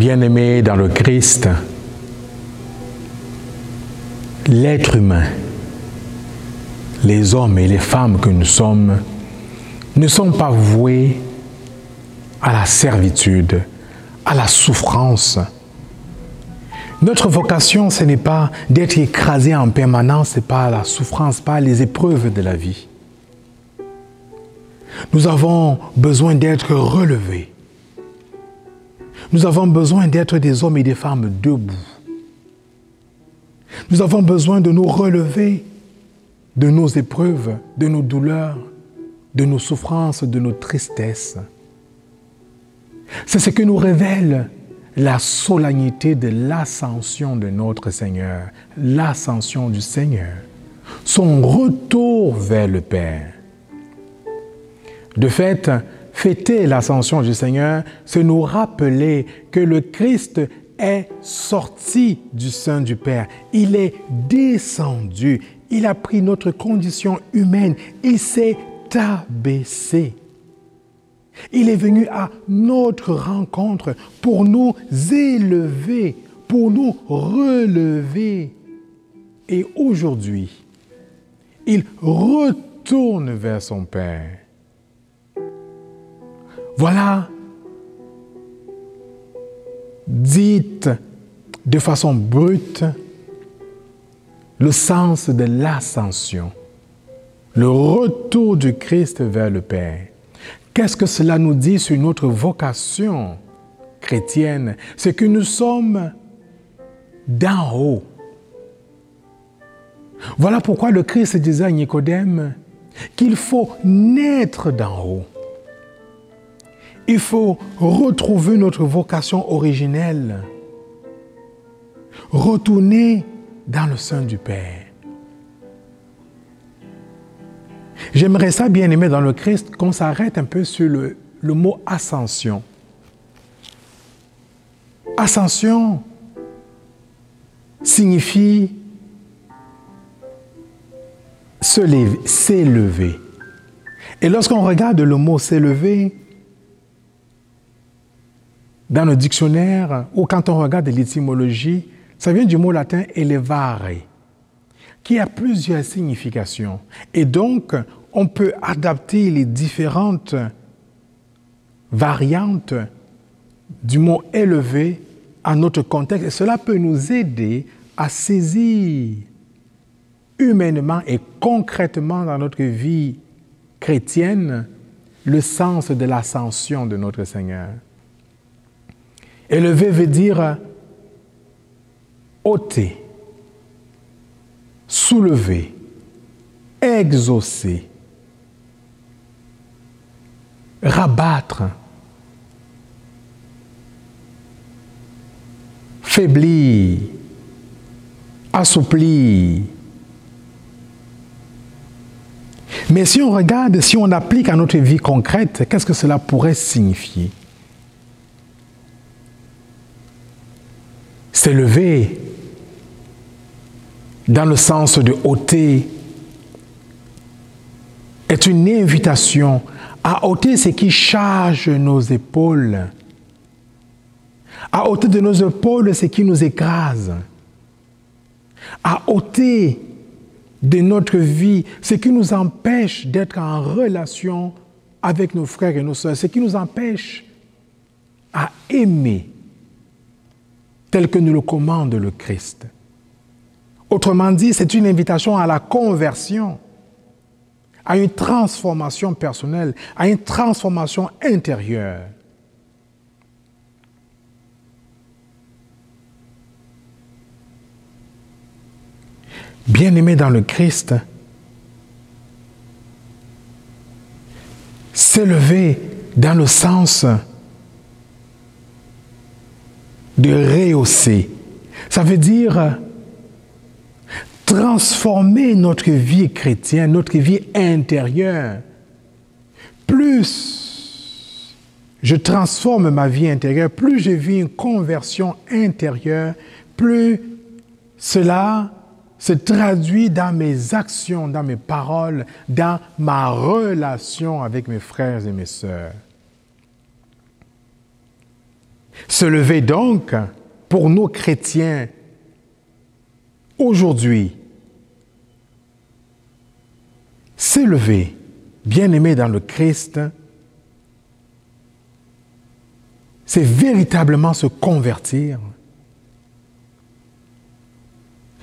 Bien-aimés dans le Christ, l'être humain, les hommes et les femmes que nous sommes, ne sont pas voués à la servitude, à la souffrance. Notre vocation, ce n'est pas d'être écrasé en permanence, pas la souffrance, pas les épreuves de la vie. Nous avons besoin d'être relevés. Nous avons besoin d'être des hommes et des femmes debout. Nous avons besoin de nous relever de nos épreuves, de nos douleurs, de nos souffrances, de nos tristesses. C'est ce que nous révèle la solennité de l'ascension de notre Seigneur, l'ascension du Seigneur, son retour vers le Père. De fait, fêter l'ascension du Seigneur, c'est nous rappeler que le Christ est sorti du sein du Père. Il est descendu. Il a pris notre condition humaine. Il s'est abaissé. Il est venu à notre rencontre pour nous élever, pour nous relever. Et aujourd'hui, il retourne vers son Père. Voilà, dites de façon brute, le sens de l'ascension, le retour du Christ vers le Père. Qu'est-ce que cela nous dit sur notre vocation chrétienne? C'est que nous sommes d'en haut. Voilà pourquoi le Christ disait à Nicodème qu'il faut naître d'en haut. Il faut retrouver notre vocation originelle, retourner dans le sein du Père. J'aimerais ça, bien aimé dans le Christ, qu'on s'arrête un peu sur le, le mot ascension. Ascension signifie s'élever. Et lorsqu'on regarde le mot s'élever, dans le dictionnaire ou quand on regarde l'étymologie, ça vient du mot latin elevare, qui a plusieurs significations. Et donc, on peut adapter les différentes variantes du mot élevé à notre contexte. Et cela peut nous aider à saisir humainement et concrètement dans notre vie chrétienne le sens de l'ascension de notre Seigneur. Élever veut dire ôter, soulever, exaucer, rabattre, faiblir, assouplir. Mais si on regarde, si on applique à notre vie concrète, qu'est-ce que cela pourrait signifier? S'élever dans le sens de ôter est une invitation à ôter ce qui charge nos épaules, à ôter de nos épaules ce qui nous écrase, à ôter de notre vie ce qui nous empêche d'être en relation avec nos frères et nos sœurs, ce qui nous empêche à aimer tel que nous le commande le Christ. Autrement dit, c'est une invitation à la conversion, à une transformation personnelle, à une transformation intérieure. Bien-aimé dans le Christ, s'élever dans le sens de rehausser. Ça veut dire transformer notre vie chrétienne, notre vie intérieure. Plus je transforme ma vie intérieure, plus je vis une conversion intérieure, plus cela se traduit dans mes actions, dans mes paroles, dans ma relation avec mes frères et mes sœurs. Se lever donc pour nos chrétiens aujourd'hui, s'élever, bien-aimé dans le Christ, c'est véritablement se convertir.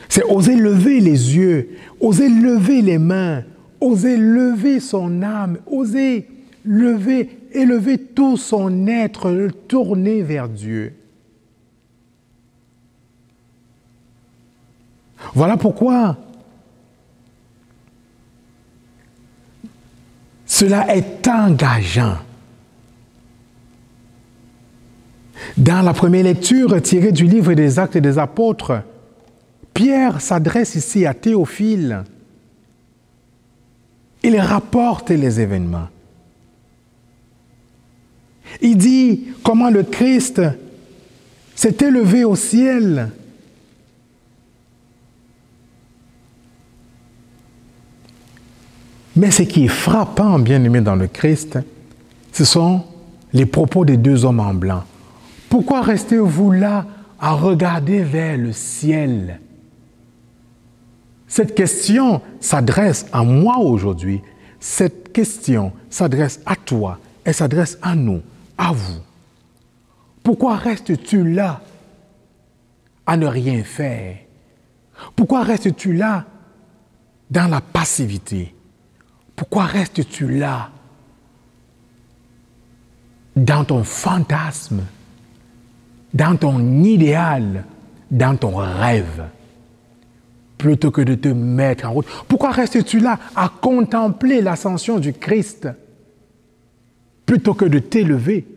C'est oser lever les yeux, oser lever les mains, oser lever son âme, oser lever, élever tout son être, le tourner vers Dieu. Voilà pourquoi cela est engageant. Dans la première lecture tirée du livre des Actes des Apôtres, Pierre s'adresse ici à Théophile. Il rapporte les événements. Il dit comment le Christ s'est élevé au ciel. Mais ce qui est frappant, bien aimé dans le Christ, ce sont les propos des deux hommes en blanc. Pourquoi restez-vous là à regarder vers le ciel? Cette question s'adresse à moi aujourd'hui. Cette question s'adresse à toi. Elle s'adresse à nous à vous. Pourquoi restes-tu là à ne rien faire? Pourquoi restes-tu là dans la passivité? Pourquoi restes-tu là dans ton fantasme, dans ton idéal, dans ton rêve plutôt que de te mettre en route? Pourquoi restes-tu là à contempler l'ascension du Christ? Plutôt que de t'élever,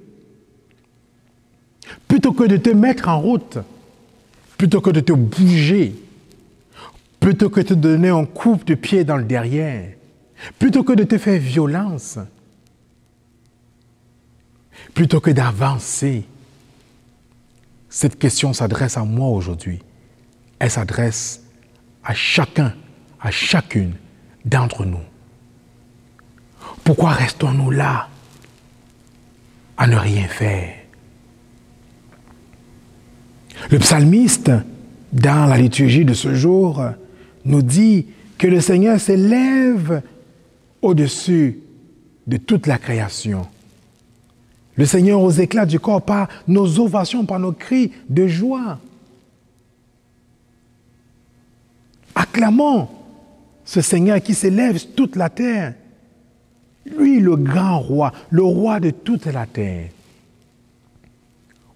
plutôt que de te mettre en route, plutôt que de te bouger, plutôt que de te donner un coup de pied dans le derrière, plutôt que de te faire violence, plutôt que d'avancer. Cette question s'adresse à moi aujourd'hui. Elle s'adresse à chacun, à chacune d'entre nous. Pourquoi restons-nous là? À ne rien faire. Le psalmiste, dans la liturgie de ce jour, nous dit que le Seigneur s'élève au-dessus de toute la création. Le Seigneur aux éclats du corps par nos ovations, par nos cris de joie. Acclamons ce Seigneur qui s'élève toute la terre. Lui, le grand roi, le roi de toute la terre.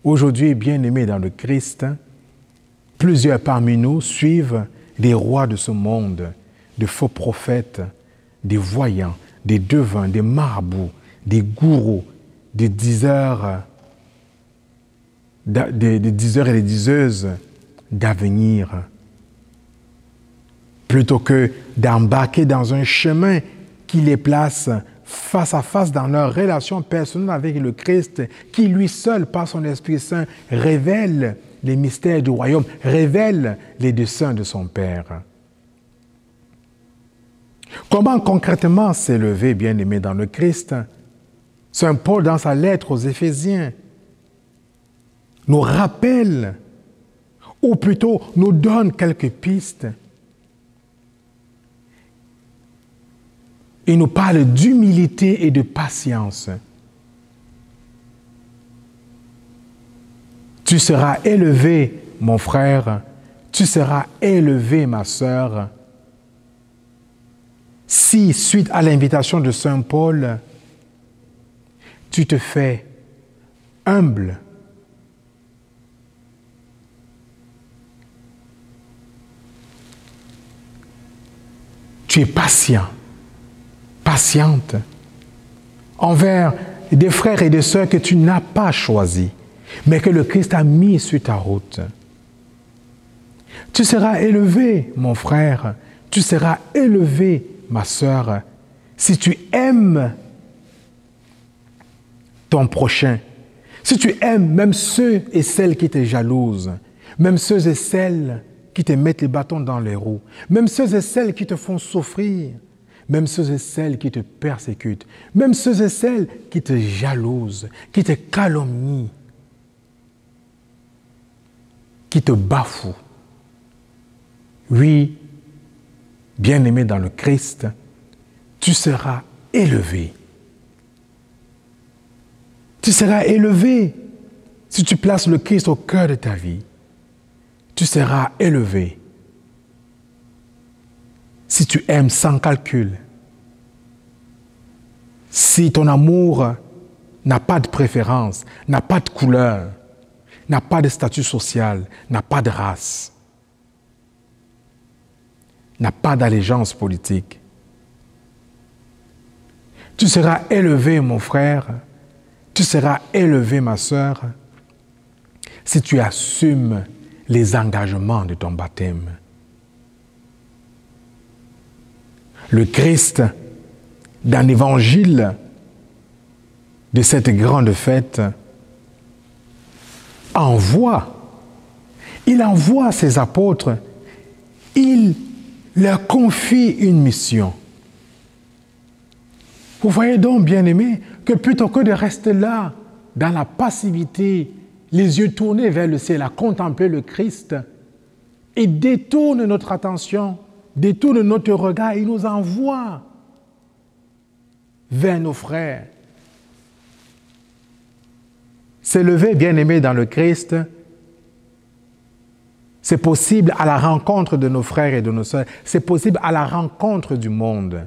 Aujourd'hui, bien-aimés dans le Christ, plusieurs parmi nous suivent des rois de ce monde, des faux prophètes, des voyants, des devins, des marabouts, des gourous, des diseurs, des, diseurs et des diseuses d'avenir. Plutôt que d'embarquer dans un chemin qui les place face à face dans leur relation personnelle avec le Christ, qui lui seul, par son Esprit Saint, révèle les mystères du royaume, révèle les desseins de son Père. Comment concrètement s'élever, bien-aimé dans le Christ? Saint Paul, dans sa lettre aux Éphésiens, nous rappelle, ou plutôt nous donne quelques pistes Il nous parle d'humilité et de patience. Tu seras élevé, mon frère, tu seras élevé, ma sœur, si, suite à l'invitation de Saint Paul, tu te fais humble, tu es patient patiente envers des frères et des sœurs que tu n'as pas choisis, mais que le Christ a mis sur ta route. Tu seras élevé, mon frère, tu seras élevé, ma sœur, si tu aimes ton prochain, si tu aimes même ceux et celles qui te jalousent, même ceux et celles qui te mettent les bâtons dans les roues, même ceux et celles qui te font souffrir, même ceux et celles qui te persécutent, même ceux et celles qui te jalousent, qui te calomnient. qui te bafoue. Oui, bien-aimé dans le Christ, tu seras élevé. Tu seras élevé si tu places le Christ au cœur de ta vie. Tu seras élevé si tu aimes sans calcul. Si ton amour n'a pas de préférence, n'a pas de couleur, n'a pas de statut social, n'a pas de race, n'a pas d'allégeance politique. Tu seras élevé, mon frère, tu seras élevé, ma sœur, si tu assumes les engagements de ton baptême. Le Christ, dans l'évangile de cette grande fête, envoie, il envoie ses apôtres, il leur confie une mission. Vous voyez donc, bien-aimés, que plutôt que de rester là, dans la passivité, les yeux tournés vers le ciel, à contempler le Christ, et détourne notre attention, détourne notre regard, il nous envoie vers nos frères. S'élever, bien-aimé dans le Christ, c'est possible à la rencontre de nos frères et de nos sœurs. C'est possible à la rencontre du monde.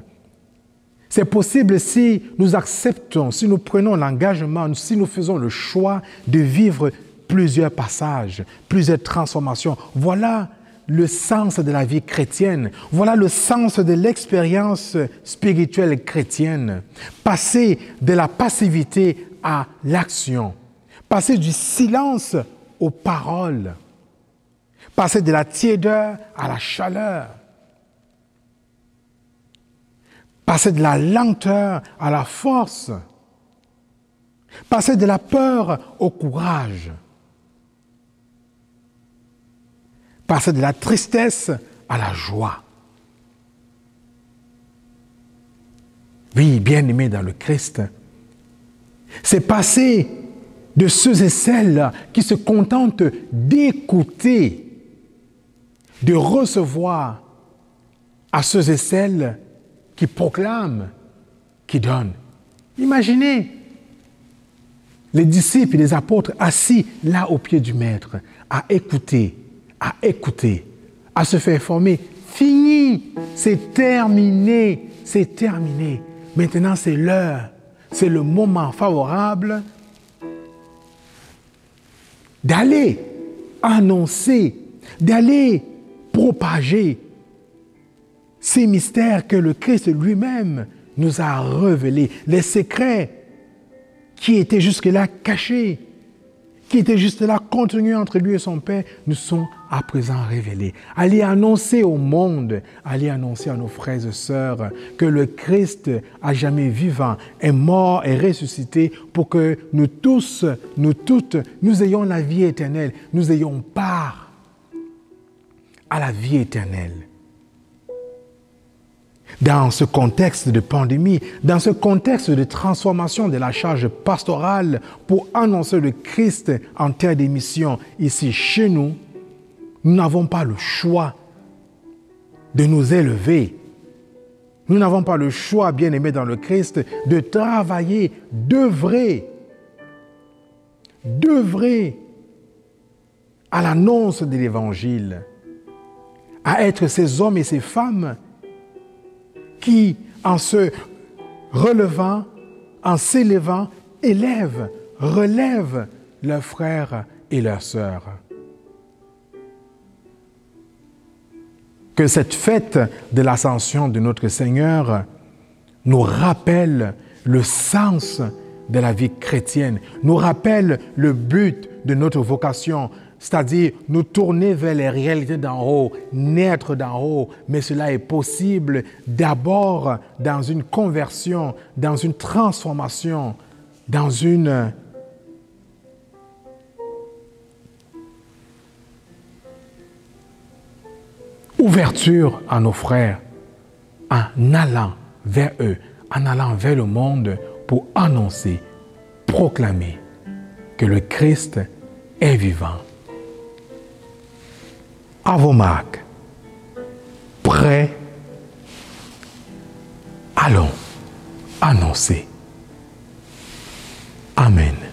C'est possible si nous acceptons, si nous prenons l'engagement, si nous faisons le choix de vivre plusieurs passages, plusieurs transformations. Voilà le sens de la vie chrétienne. Voilà le sens de l'expérience spirituelle chrétienne. Passer de la passivité à l'action. Passer du silence aux paroles passer de la tiédeur à la chaleur, passer de la lenteur à la force, passer de la peur au courage, passer de la tristesse à la joie. Oui, bien aimé dans le Christ, c'est passer de ceux et celles qui se contentent d'écouter de recevoir à ceux et celles qui proclament, qui donnent. Imaginez les disciples et les apôtres assis là au pied du Maître, à écouter, à écouter, à se faire former. Fini, c'est terminé, c'est terminé. Maintenant, c'est l'heure, c'est le moment favorable d'aller annoncer, d'aller propager ces mystères que le Christ lui-même nous a révélés, les secrets qui étaient jusque-là cachés, qui étaient juste là contenus entre lui et son Père, nous sont à présent révélés. Allez annoncer au monde, allez annoncer à nos frères et sœurs que le Christ, à jamais vivant, est mort et ressuscité pour que nous tous, nous toutes, nous ayons la vie éternelle, nous ayons part à la vie éternelle. Dans ce contexte de pandémie, dans ce contexte de transformation de la charge pastorale pour annoncer le Christ en terre d'émission ici chez nous, nous n'avons pas le choix de nous élever. Nous n'avons pas le choix, bien aimé dans le Christ, de travailler, d'œuvrer, d'œuvrer à l'annonce de l'Évangile à être ces hommes et ces femmes qui, en se relevant, en s'élevant, élèvent, relèvent leurs frères et leurs sœurs. Que cette fête de l'ascension de notre Seigneur nous rappelle le sens de la vie chrétienne, nous rappelle le but de notre vocation, c'est-à-dire nous tourner vers les réalités d'en haut, naître d'en haut, mais cela est possible d'abord dans une conversion, dans une transformation, dans une ouverture à nos frères, en allant vers eux, en allant vers le monde pour annoncer, proclamer que le Christ est vivant à vos marques. Prêt? Allons annoncer. Amen.